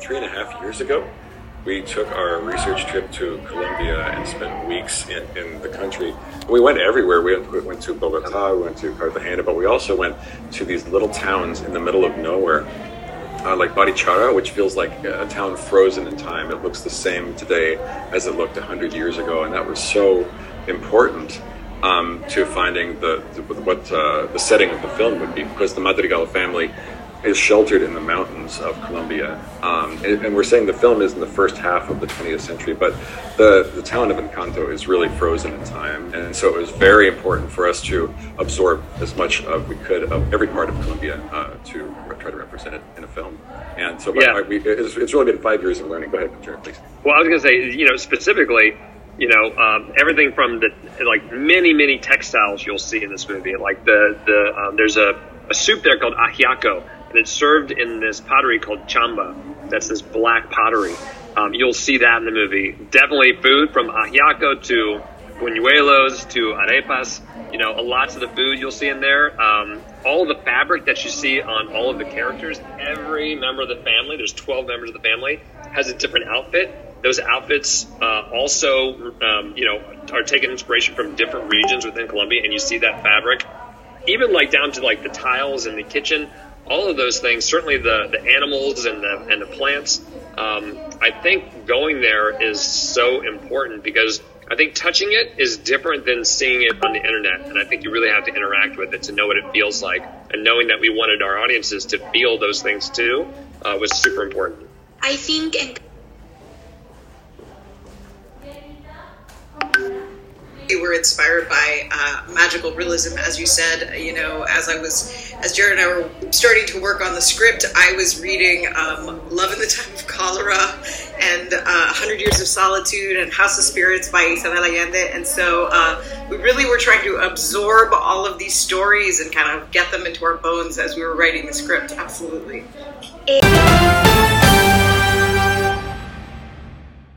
three and a half years ago, we took our research trip to Colombia and spent weeks in, in the country. We went everywhere. We went, we went to Bogota, we went to Cartagena, but we also went to these little towns in the middle of nowhere, uh, like Barichara, which feels like a town frozen in time. It looks the same today as it looked 100 years ago, and that was so important um, to finding the, the what uh, the setting of the film would be, because the Madrigal family is sheltered in the mountains of Colombia. Um, and, and, we're saying the film is in the first half of the 20th century, but the, the town of Encanto is really frozen in time. And so it was very important for us to absorb as much of we could of every part of Colombia uh, to try to represent it in a film. And so yeah. we, it's, it's, really been five years of learning. Go ahead, Jared, please. Well, I was going to say, you know, specifically, you know, um, everything from the like many many textiles you'll see in this movie. Like the the um, there's a, a soup there called ajiaco and it's served in this pottery called chamba. That's this black pottery. Um, you'll see that in the movie. Definitely food from ajiaco to buñuelos to arepas. You know, lots of the food you'll see in there. Um, all the fabric that you see on all of the characters, every member of the family, there's 12 members of the family, has a different outfit. Those outfits uh, also, um, you know, are taking inspiration from different regions within Colombia, and you see that fabric, even like down to like the tiles in the kitchen all of those things, certainly the, the animals and the, and the plants, um, I think going there is so important because I think touching it is different than seeing it on the internet. And I think you really have to interact with it to know what it feels like. And knowing that we wanted our audiences to feel those things too uh, was super important. I think we were inspired by uh, magical realism, as you said. You know, as I was, as Jared and I were starting to work on the script, I was reading um, Love in the Time of Cholera and uh, Hundred Years of Solitude and House of Spirits by Isabel Allende, and so uh, we really were trying to absorb all of these stories and kind of get them into our bones as we were writing the script. Absolutely. It-